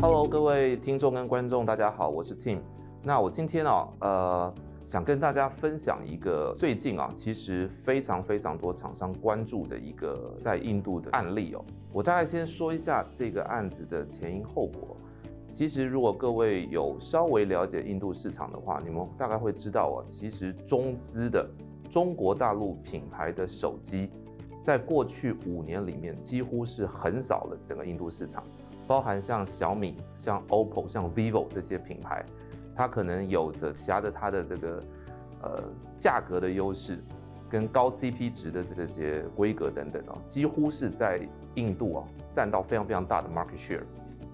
Hello，各位听众跟观众，大家好，我是 Tim。那我今天啊，呃，想跟大家分享一个最近啊，其实非常非常多厂商关注的一个在印度的案例哦。我大概先说一下这个案子的前因后果。其实，如果各位有稍微了解印度市场的话，你们大概会知道哦，其实中资的中国大陆品牌的手机，在过去五年里面几乎是横扫了整个印度市场，包含像小米、像 OPPO、像 VIVO 这些品牌，它可能有着挟着它的这个呃价格的优势，跟高 CP 值的这些规格等等啊，几乎是在印度啊占到非常非常大的 market share。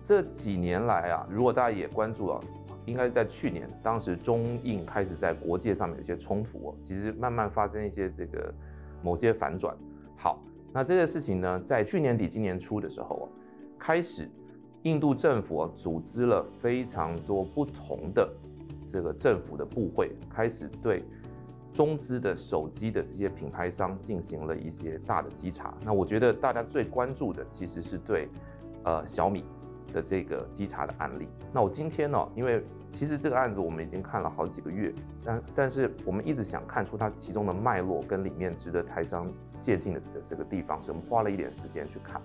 这几年来啊，如果大家也关注了，应该是在去年，当时中印开始在国界上面有些冲突，其实慢慢发生一些这个某些反转。好，那这件事情呢，在去年底今年初的时候啊，开始印度政府啊组织了非常多不同的这个政府的部会，开始对中资的手机的这些品牌商进行了一些大的稽查。那我觉得大家最关注的其实是对呃小米。的这个稽查的案例，那我今天呢、因为其实这个案子我们已经看了好几个月，但但是我们一直想看出它其中的脉络跟里面值得台商借鉴的的这个地方，所以我们花了一点时间去看。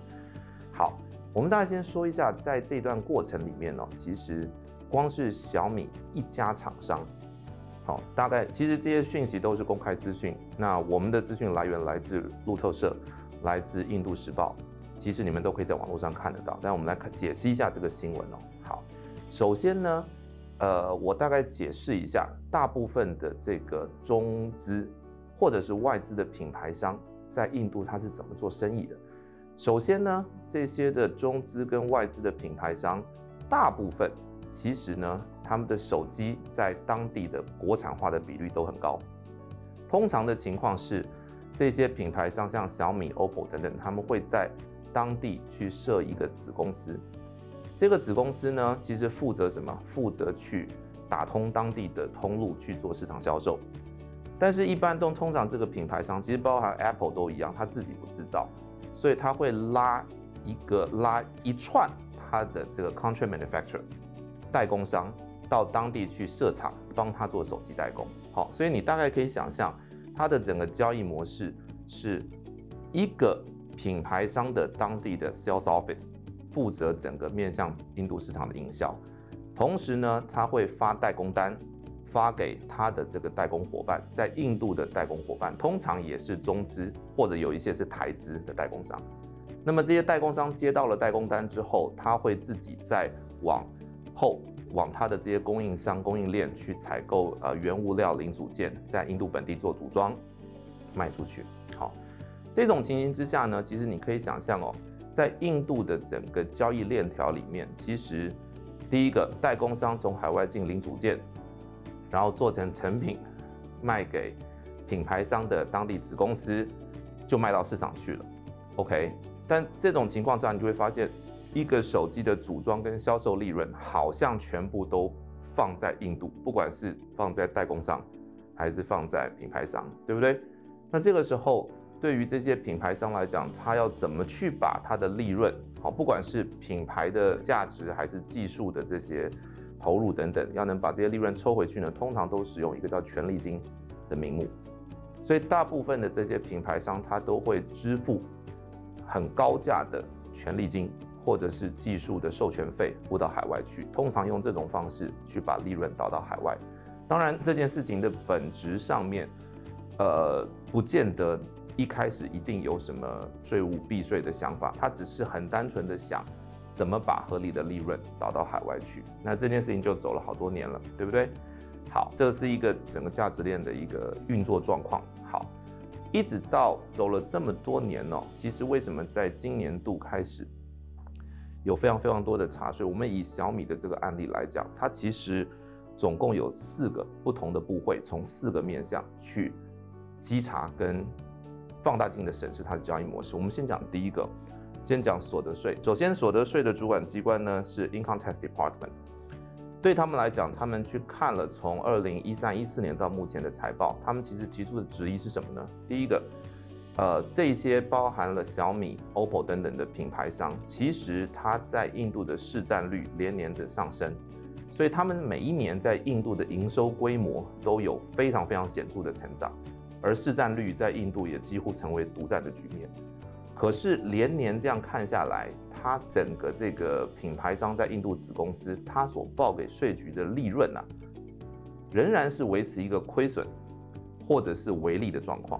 好，我们大家先说一下，在这段过程里面呢、其实光是小米一家厂商，好，大概其实这些讯息都是公开资讯，那我们的资讯来源来自路透社，来自印度时报。其实你们都可以在网络上看得到，但我们来看解析一下这个新闻哦。好，首先呢，呃，我大概解释一下，大部分的这个中资或者是外资的品牌商在印度它是怎么做生意的。首先呢，这些的中资跟外资的品牌商，大部分其实呢，他们的手机在当地的国产化的比率都很高。通常的情况是，这些品牌商像小米、OPPO 等等，他们会在当地去设一个子公司，这个子公司呢，其实负责什么？负责去打通当地的通路去做市场销售。但是，一般都通常这个品牌商，其实包含 Apple 都一样，他自己不制造，所以他会拉一个拉一串他的这个 contract manufacturer 代工商到当地去设厂，帮他做手机代工。好，所以你大概可以想象，它的整个交易模式是一个。品牌商的当地的 sales office 负责整个面向印度市场的营销，同时呢，他会发代工单，发给他的这个代工伙伴，在印度的代工伙伴通常也是中资或者有一些是台资的代工商。那么这些代工商接到了代工单之后，他会自己再往后往他的这些供应商供应链去采购呃原物料零组件，在印度本地做组装卖出去。好。这种情形之下呢，其实你可以想象哦，在印度的整个交易链条里面，其实第一个代工商从海外进零组件，然后做成成品，卖给品牌商的当地子公司，就卖到市场去了。OK，但这种情况下，你就会发现，一个手机的组装跟销售利润好像全部都放在印度，不管是放在代工商，还是放在品牌商，对不对？那这个时候。对于这些品牌商来讲，他要怎么去把他的利润，好，不管是品牌的价值还是技术的这些投入等等，要能把这些利润抽回去呢？通常都使用一个叫权利金的名目，所以大部分的这些品牌商，他都会支付很高价的权利金，或者是技术的授权费付到海外去，通常用这种方式去把利润导到海外。当然，这件事情的本质上面，呃，不见得。一开始一定有什么税务避税的想法，他只是很单纯的想怎么把合理的利润导到海外去。那这件事情就走了好多年了，对不对？好，这是一个整个价值链的一个运作状况。好，一直到走了这么多年哦，其实为什么在今年度开始有非常非常多的查税？我们以小米的这个案例来讲，它其实总共有四个不同的部会，从四个面向去稽查跟。放大镜的审视它的交易模式。我们先讲第一个，先讲所得税。首先，所得税的主管机关呢是 Income Tax Department。对他们来讲，他们去看了从二零一三一四年到目前的财报，他们其实提出的质疑是什么呢？第一个，呃，这些包含了小米、OPPO 等等的品牌商，其实它在印度的市占率连年的上升，所以他们每一年在印度的营收规模都有非常非常显著的成长，而市占率在印度也几乎成为独占的局面。可是连年这样看下来，它整个这个品牌商在印度子公司，它所报给税局的利润啊，仍然是维持一个亏损或者是微利的状况。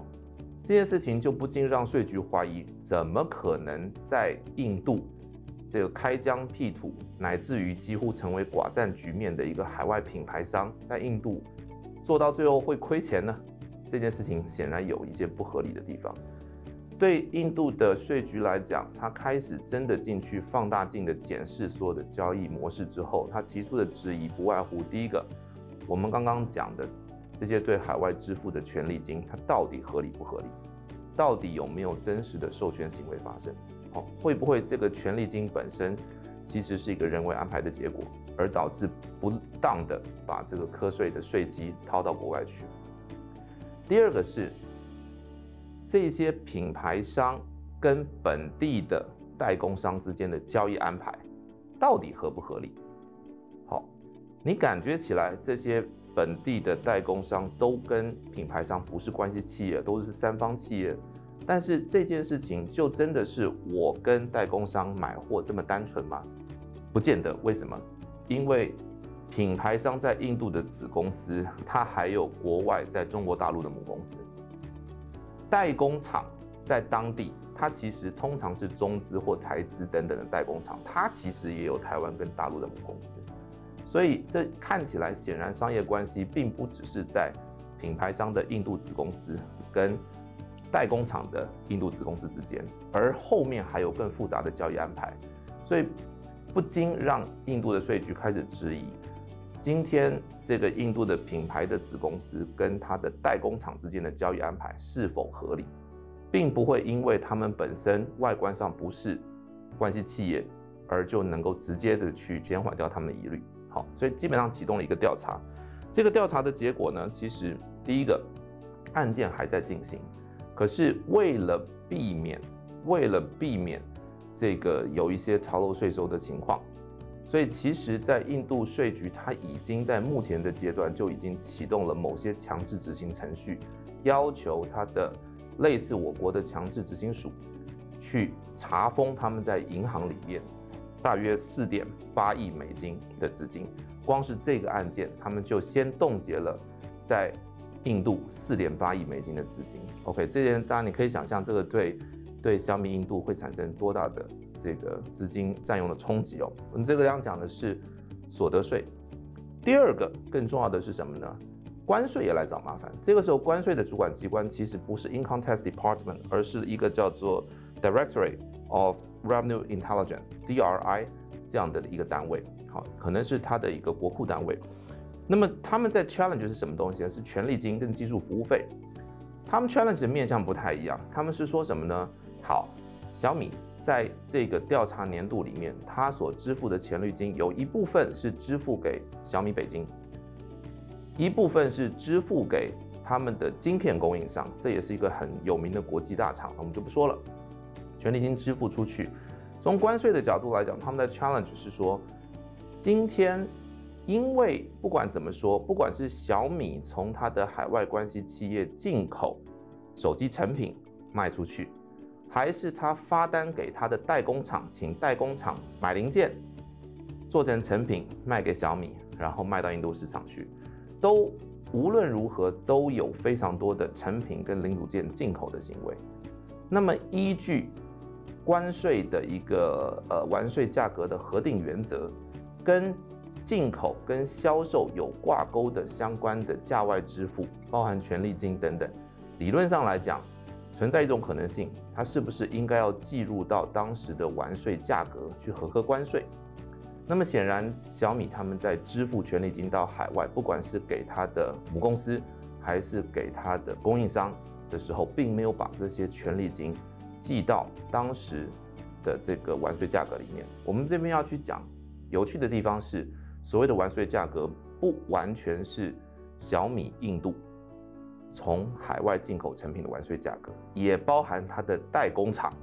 这件事情就不禁让税局怀疑，怎么可能在印度这个开疆辟土，乃至于几乎成为寡占局面的一个海外品牌商，在印度做到最后会亏钱呢？这件事情显然有一些不合理的地方。对印度的税局来讲，他开始真的进去放大镜的检视所有的交易模式之后，他提出的质疑不外乎第一个，我们刚刚讲的。这些对海外支付的权利金，它到底合理不合理？到底有没有真实的授权行为发生？好，会不会这个权利金本身其实是一个人为安排的结果，而导致不当的把这个课税的税基掏到国外去？第二个是这些品牌商跟本地的代工商之间的交易安排到底合不合理？好，你感觉起来这些。本地的代工商都跟品牌商不是关系企业，都是三方企业。但是这件事情就真的是我跟代工商买货这么单纯吗？不见得。为什么？因为品牌商在印度的子公司，它还有国外在中国大陆的母公司。代工厂在当地，它其实通常是中资或台资等等的代工厂，它其实也有台湾跟大陆的母公司。所以这看起来显然商业关系并不只是在品牌商的印度子公司跟代工厂的印度子公司之间，而后面还有更复杂的交易安排，所以不禁让印度的税局开始质疑：今天这个印度的品牌的子公司跟它的代工厂之间的交易安排是否合理，并不会因为他们本身外观上不是关系企业，而就能够直接的去减缓掉他们的疑虑。好，所以基本上启动了一个调查。这个调查的结果呢，其实第一个案件还在进行，可是为了避免，为了避免这个有一些逃漏税收的情况，所以其实，在印度税局，它已经在目前的阶段就已经启动了某些强制执行程序，要求它的类似我国的强制执行署去查封他们在银行里面。大约四点八亿美金的资金，光是这个案件，他们就先冻结了在印度四点八亿美金的资金。OK，这件当然你可以想象，这个对对小米印度会产生多大的这个资金占用的冲击哦。我们这个要讲的是所得税。第二个更重要的是什么呢？关税也来找麻烦。这个时候，关税的主管机关其实不是 Income Tax Department，而是一个叫做 Directorate of Revenue Intelligence (DRI) 这样的一个单位，好，可能是它的一个国库单位。那么他们在 challenge 是什么东西呢？是权利金跟技术服务费。他们 challenge 的面向不太一样，他们是说什么呢？好，小米在这个调查年度里面，他所支付的权利金有一部分是支付给小米北京，一部分是支付给他们的晶片供应商，这也是一个很有名的国际大厂，我们就不说了。权利金支付出去，从关税的角度来讲，他们的 challenge 是说，今天因为不管怎么说，不管是小米从它的海外关系企业进口手机成品卖出去，还是他发单给他的代工厂，请代工厂买零件做成成品卖给小米，然后卖到印度市场去，都无论如何都有非常多的成品跟零组件进口的行为，那么依据。关税的一个呃完税价格的核定原则，跟进口跟销售有挂钩的相关的价外支付，包含权利金等等，理论上来讲，存在一种可能性，它是不是应该要计入到当时的完税价格去核课关税？那么显然，小米他们在支付权利金到海外，不管是给他的母公司还是给他的供应商的时候，并没有把这些权利金。记到当时的这个完税价格里面。我们这边要去讲有趣的地方是，所谓的完税价格不完全是小米印度从海外进口成品的完税价格，也包含它的代工厂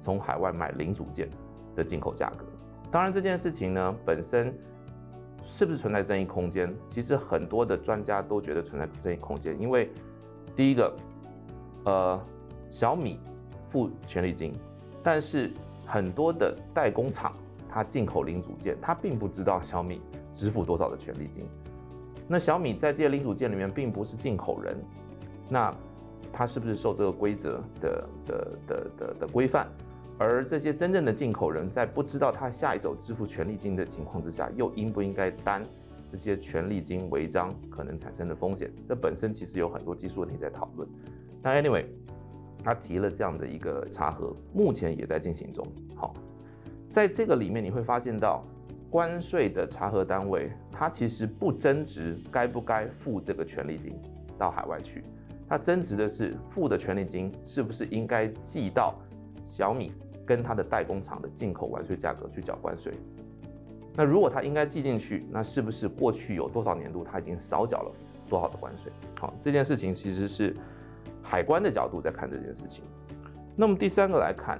从海外买零组件的进口价格。当然，这件事情呢本身是不是存在争议空间？其实很多的专家都觉得存在争议空间，因为第一个，呃，小米付权利金，但是很多的代工厂它进口零组件，它并不知道小米支付多少的权利金。那小米在这些零组件里面并不是进口人。那它是不是受这个规则的的的的的规范？而这些真正的进口人在不知道他下一手支付权利金的情况之下，又应不应该担这些权利金违章可能产生的风险？这本身其实有很多技术问题在讨论。那 anyway，他提了这样的一个查核，目前也在进行中。好，在这个里面你会发现到，关税的查核单位，他其实不争执该不该付这个权利金到海外去。它争执的是付的权利金是不是应该寄到小米跟它的代工厂的进口完税价格去缴关税？那如果它应该寄进去，那是不是过去有多少年度它已经少缴了多少的关税？好，这件事情其实是海关的角度在看这件事情。那么第三个来看，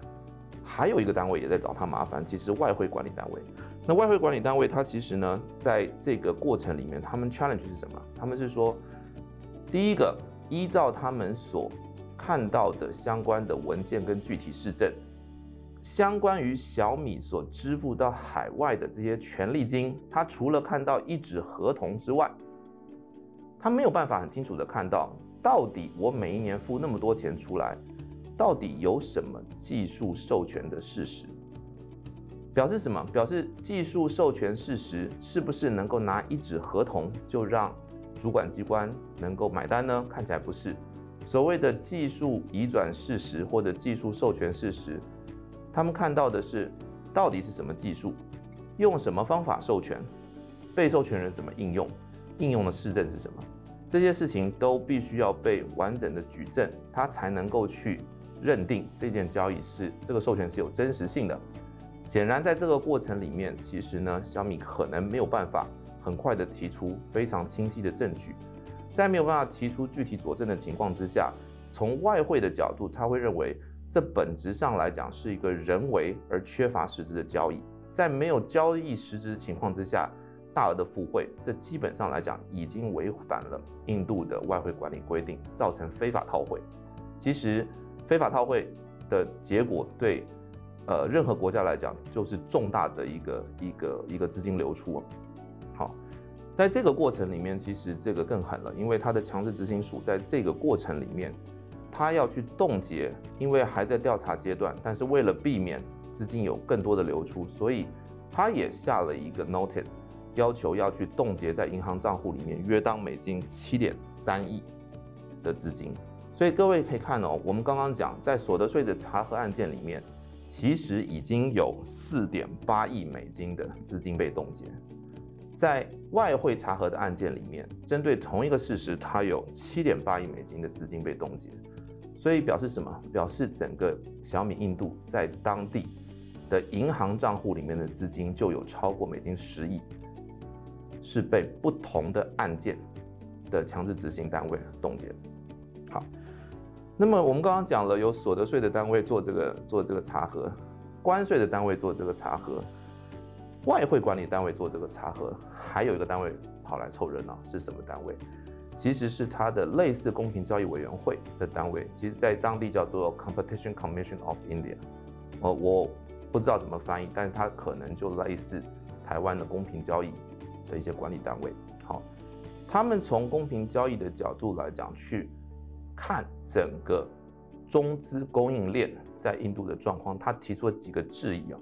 还有一个单位也在找他麻烦，其实外汇管理单位。那外汇管理单位它其实呢，在这个过程里面，他们 challenge 是什么？他们是说，第一个。依照他们所看到的相关的文件跟具体事证，相关于小米所支付到海外的这些权利金，他除了看到一纸合同之外，他没有办法很清楚的看到到底我每一年付那么多钱出来，到底有什么技术授权的事实？表示什么？表示技术授权事实是不是能够拿一纸合同就让？主管机关能够买单呢？看起来不是。所谓的技术移转事实或者技术授权事实，他们看到的是到底是什么技术，用什么方法授权，被授权人怎么应用，应用的市政是什么？这些事情都必须要被完整的举证，他才能够去认定这件交易是这个授权是有真实性的。显然，在这个过程里面，其实呢，小米可能没有办法。很快的提出非常清晰的证据，在没有办法提出具体佐证的情况之下，从外汇的角度，他会认为这本质上来讲是一个人为而缺乏实质的交易，在没有交易实质的情况之下，大额的付汇，这基本上来讲已经违反了印度的外汇管理规定，造成非法套汇。其实非法套汇的结果对呃任何国家来讲就是重大的一个一个一个资金流出。在这个过程里面，其实这个更狠了，因为它的强制执行署在这个过程里面，他要去冻结，因为还在调查阶段，但是为了避免资金有更多的流出，所以他也下了一个 notice，要求要去冻结在银行账户里面约当美金七点三亿的资金。所以各位可以看哦，我们刚刚讲在所得税的查核案件里面，其实已经有四点八亿美金的资金被冻结。在外汇查核的案件里面，针对同一个事实，它有七点八亿美金的资金被冻结，所以表示什么？表示整个小米印度在当地的银行账户里面的资金就有超过美金十亿，是被不同的案件的强制执行单位冻结。好，那么我们刚刚讲了，有所得税的单位做这个做这个查核，关税的单位做这个查核。外汇管理单位做这个查核，还有一个单位跑来凑热闹，是什么单位？其实是它的类似公平交易委员会的单位，其实在当地叫做 Competition Commission of India。呃，我不知道怎么翻译，但是它可能就类似台湾的公平交易的一些管理单位。好，他们从公平交易的角度来讲，去看整个中资供应链在印度的状况，他提出了几个质疑啊。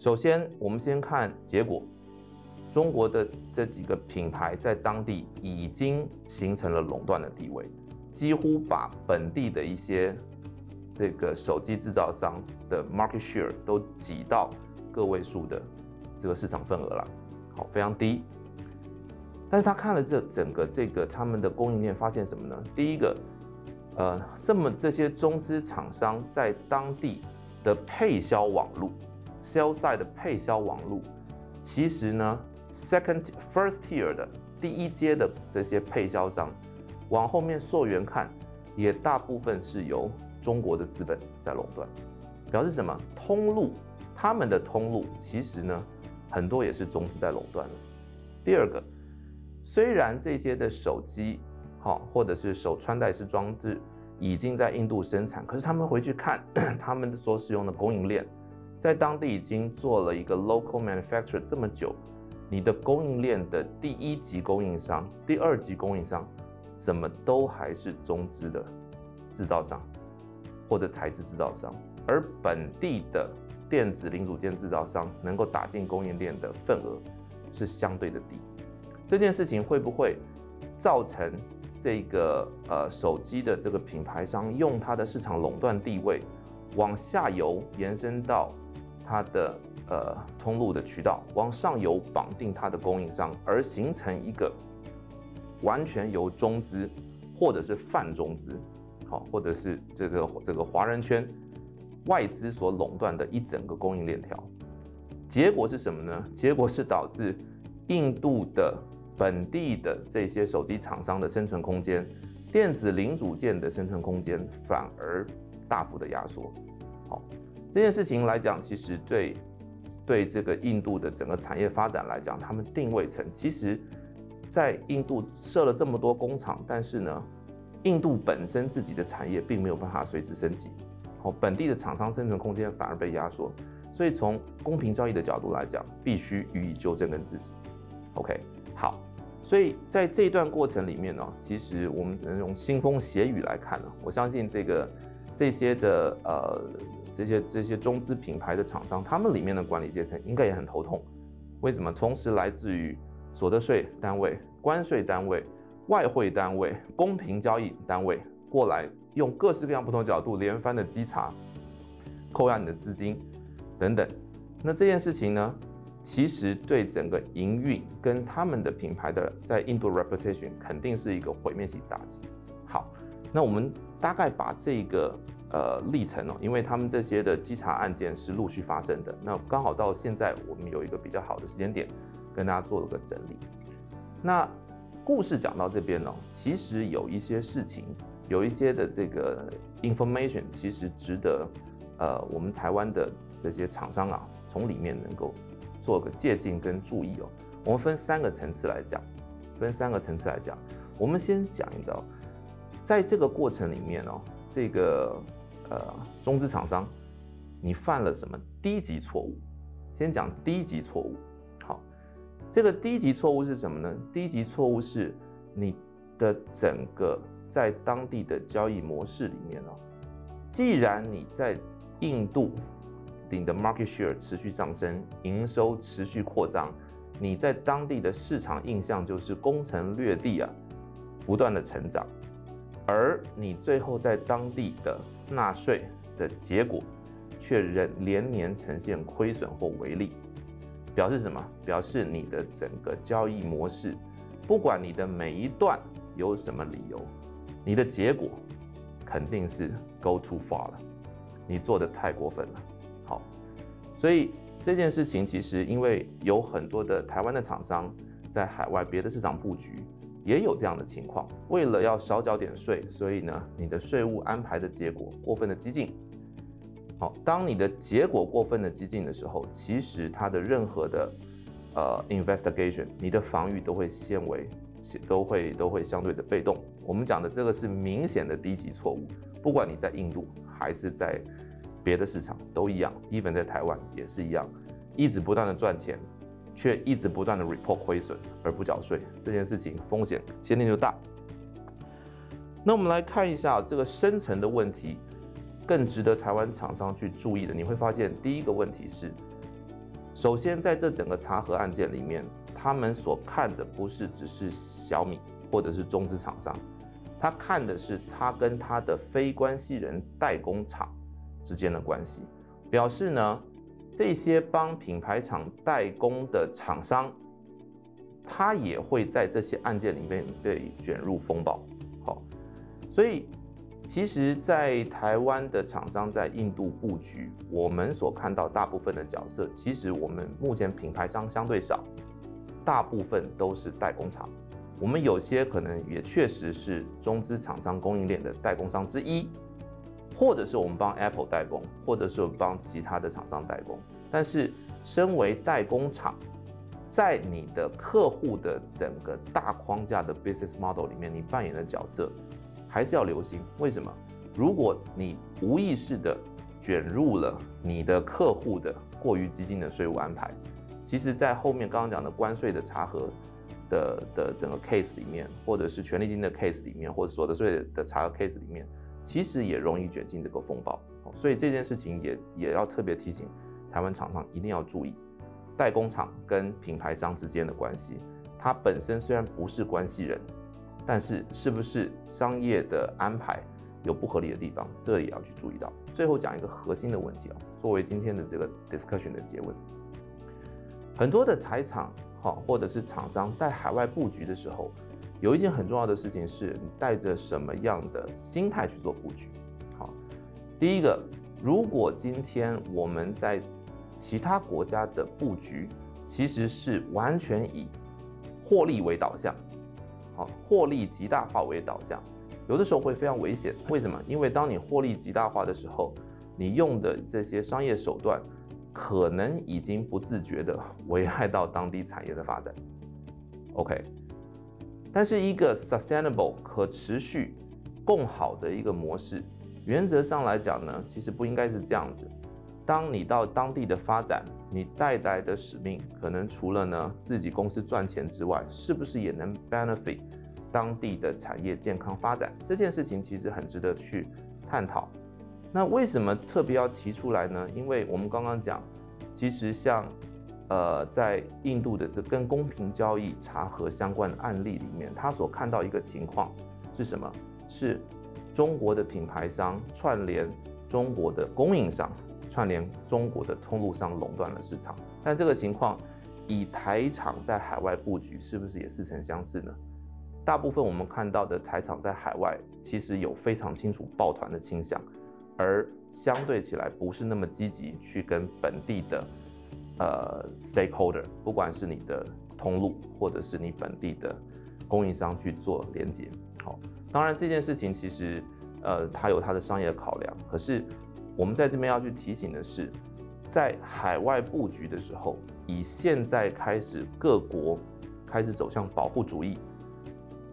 首先，我们先看结果。中国的这几个品牌在当地已经形成了垄断的地位，几乎把本地的一些这个手机制造商的 market share 都挤到个位数的这个市场份额了，好，非常低。但是他看了这整个这个他们的供应链，发现什么呢？第一个，呃，这么这些中资厂商在当地的配销网络。Sell side 的配销网络，其实呢，second first tier 的第一阶的这些配销商，往后面溯源看，也大部分是由中国的资本在垄断，表示什么？通路，他们的通路其实呢，很多也是中资在垄断的。第二个，虽然这些的手机，好，或者是手穿戴式装置已经在印度生产，可是他们回去看 他们所使用的供应链，在当地已经做了一个 local manufacturer 这么久，你的供应链的第一级供应商、第二级供应商，怎么都还是中资的制造商或者材质制造商，而本地的电子零组件制造商能够打进供应链的份额是相对的低。这件事情会不会造成？这个呃手机的这个品牌商用它的市场垄断地位，往下游延伸到它的呃通路的渠道，往上游绑定它的供应商，而形成一个完全由中资或者是泛中资，好，或者是这个这个华人圈外资所垄断的一整个供应链条。结果是什么呢？结果是导致印度的。本地的这些手机厂商的生存空间，电子零组件的生存空间反而大幅的压缩。好，这件事情来讲，其实对对这个印度的整个产业发展来讲，他们定位成其实，在印度设了这么多工厂，但是呢，印度本身自己的产业并没有办法随之升级。好，本地的厂商生存空间反而被压缩。所以从公平交易的角度来讲，必须予以纠正跟制止。OK，好。所以在这一段过程里面呢，其实我们只能用腥风血雨来看呢。我相信这个这些的呃这些这些中资品牌的厂商，他们里面的管理阶层应该也很头痛。为什么？同时来自于所得税单位、关税单位、外汇单位、公平交易单位过来，用各式各样不同角度连番的稽查、扣押你的资金等等。那这件事情呢？其实对整个营运跟他们的品牌的在印度 reputation 肯定是一个毁灭性打击。好，那我们大概把这个呃历程哦，因为他们这些的稽查案件是陆续发生的，那刚好到现在我们有一个比较好的时间点，跟大家做了个整理。那故事讲到这边呢，其实有一些事情，有一些的这个 information，其实值得呃我们台湾的这些厂商啊，从里面能够。做个借鉴跟注意哦，我们分三个层次来讲，分三个层次来讲，我们先讲一个，在这个过程里面哦，这个呃中资厂商，你犯了什么低级错误？先讲低级错误。好，这个低级错误是什么呢？低级错误是你的整个在当地的交易模式里面哦，既然你在印度。你的 market share 持续上升，营收持续扩张，你在当地的市场印象就是攻城略地啊，不断的成长，而你最后在当地的纳税的结果，却仍连年呈现亏损或微利，表示什么？表示你的整个交易模式，不管你的每一段有什么理由，你的结果肯定是 go too far 了，你做的太过分了。好，所以这件事情其实因为有很多的台湾的厂商在海外别的市场布局，也有这样的情况。为了要少缴点税，所以呢，你的税务安排的结果过分的激进。好，当你的结果过分的激进的时候，其实它的任何的呃 investigation，你的防御都会先为都会都会相对的被动。我们讲的这个是明显的低级错误，不管你在印度还是在。别的市场都一样，even 在台湾也是一样，一直不断的赚钱，却一直不断的 report 亏损而不缴税，这件事情风险先天就大。那我们来看一下这个深层的问题，更值得台湾厂商去注意的，你会发现第一个问题是，首先在这整个查核案件里面，他们所看的不是只是小米或者是中资厂商，他看的是他跟他的非关系人代工厂。之间的关系，表示呢，这些帮品牌厂代工的厂商，他也会在这些案件里面被卷入风暴。好，所以其实，在台湾的厂商在印度布局，我们所看到大部分的角色，其实我们目前品牌商相对少，大部分都是代工厂。我们有些可能也确实是中资厂商供应链的代工商之一，或者是我们帮 Apple 代工，或者是我们帮其他的厂商代工。但是，身为代工厂，在你的客户的整个大框架的 business model 里面，你扮演的角色还是要留心。为什么？如果你无意识的卷入了你的客户的过于激进的税务安排，其实，在后面刚刚讲的关税的查核的的整个 case 里面，或者是权利金的 case 里面，或者所得税的查核 case 里面，其实也容易卷进这个风暴。所以这件事情也也要特别提醒台湾厂商一定要注意，代工厂跟品牌商之间的关系，它本身虽然不是关系人，但是是不是商业的安排有不合理的地方，这也要去注意到。最后讲一个核心的问题啊，作为今天的这个 discussion 的结论，很多的财厂。好，或者是厂商在海外布局的时候，有一件很重要的事情是，你带着什么样的心态去做布局？好，第一个，如果今天我们在其他国家的布局，其实是完全以获利为导向，好，获利极大化为导向，有的时候会非常危险。为什么？因为当你获利极大化的时候，你用的这些商业手段。可能已经不自觉地危害到当地产业的发展。OK，但是一个 sustainable 可持续共好的一个模式，原则上来讲呢，其实不应该是这样子。当你到当地的发展，你带来的使命，可能除了呢自己公司赚钱之外，是不是也能 benefit 当地的产业健康发展？这件事情其实很值得去探讨。那为什么特别要提出来呢？因为我们刚刚讲，其实像，呃，在印度的这跟公平交易查核相关的案例里面，他所看到一个情况是什么？是中国的品牌商串联中国的供应商，串联中国的通路商垄断了市场。但这个情况，以台厂在海外布局，是不是也似曾相识呢？大部分我们看到的台厂在海外，其实有非常清楚抱团的倾向。而相对起来，不是那么积极去跟本地的呃 stakeholder，不管是你的通路或者是你本地的供应商去做连接。好，当然这件事情其实呃它有它的商业考量，可是我们在这边要去提醒的是，在海外布局的时候，以现在开始各国开始走向保护主义，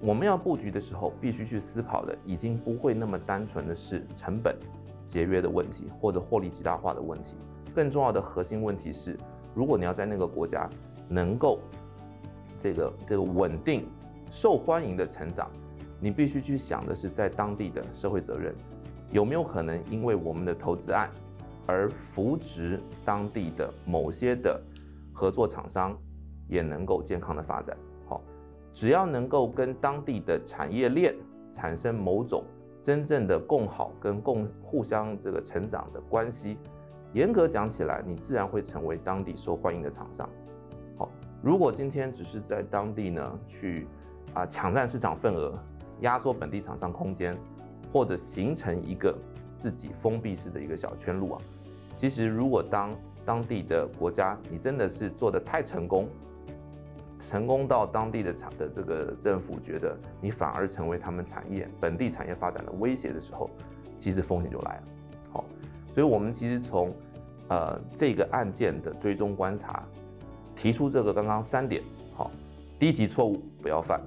我们要布局的时候，必须去思考的已经不会那么单纯的是成本。节约的问题，或者获利极大化的问题，更重要的核心问题是，如果你要在那个国家能够这个这个稳定、受欢迎的成长，你必须去想的是，在当地的社会责任有没有可能因为我们的投资案而扶植当地的某些的合作厂商也能够健康的发展。好，只要能够跟当地的产业链产生某种。真正的共好跟共互相这个成长的关系，严格讲起来，你自然会成为当地受欢迎的厂商。好，如果今天只是在当地呢去啊抢占市场份额，压缩本地厂商空间，或者形成一个自己封闭式的一个小圈路啊，其实如果当当地的国家你真的是做得太成功。成功到当地的厂的这个政府觉得你反而成为他们产业本地产业发展的威胁的时候，其实风险就来了。所以我们其实从呃这个案件的追踪观察，提出这个刚刚三点，好，低级错误不要犯，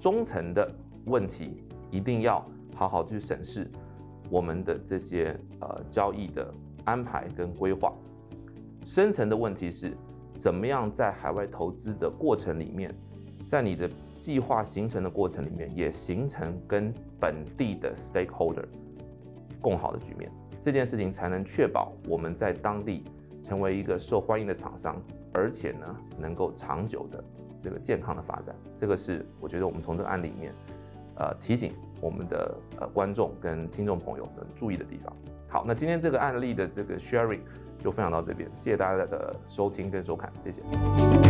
中层的问题一定要好好去审视我们的这些呃交易的安排跟规划，深层的问题是。怎么样在海外投资的过程里面，在你的计划形成的过程里面，也形成跟本地的 stakeholder 共好的局面，这件事情才能确保我们在当地成为一个受欢迎的厂商，而且呢能够长久的这个健康的发展。这个是我觉得我们从这个案例里面，呃提醒我们的呃观众跟听众朋友们注意的地方。好，那今天这个案例的这个 sharing。就分享到这边，谢谢大家的收听跟收看，谢谢。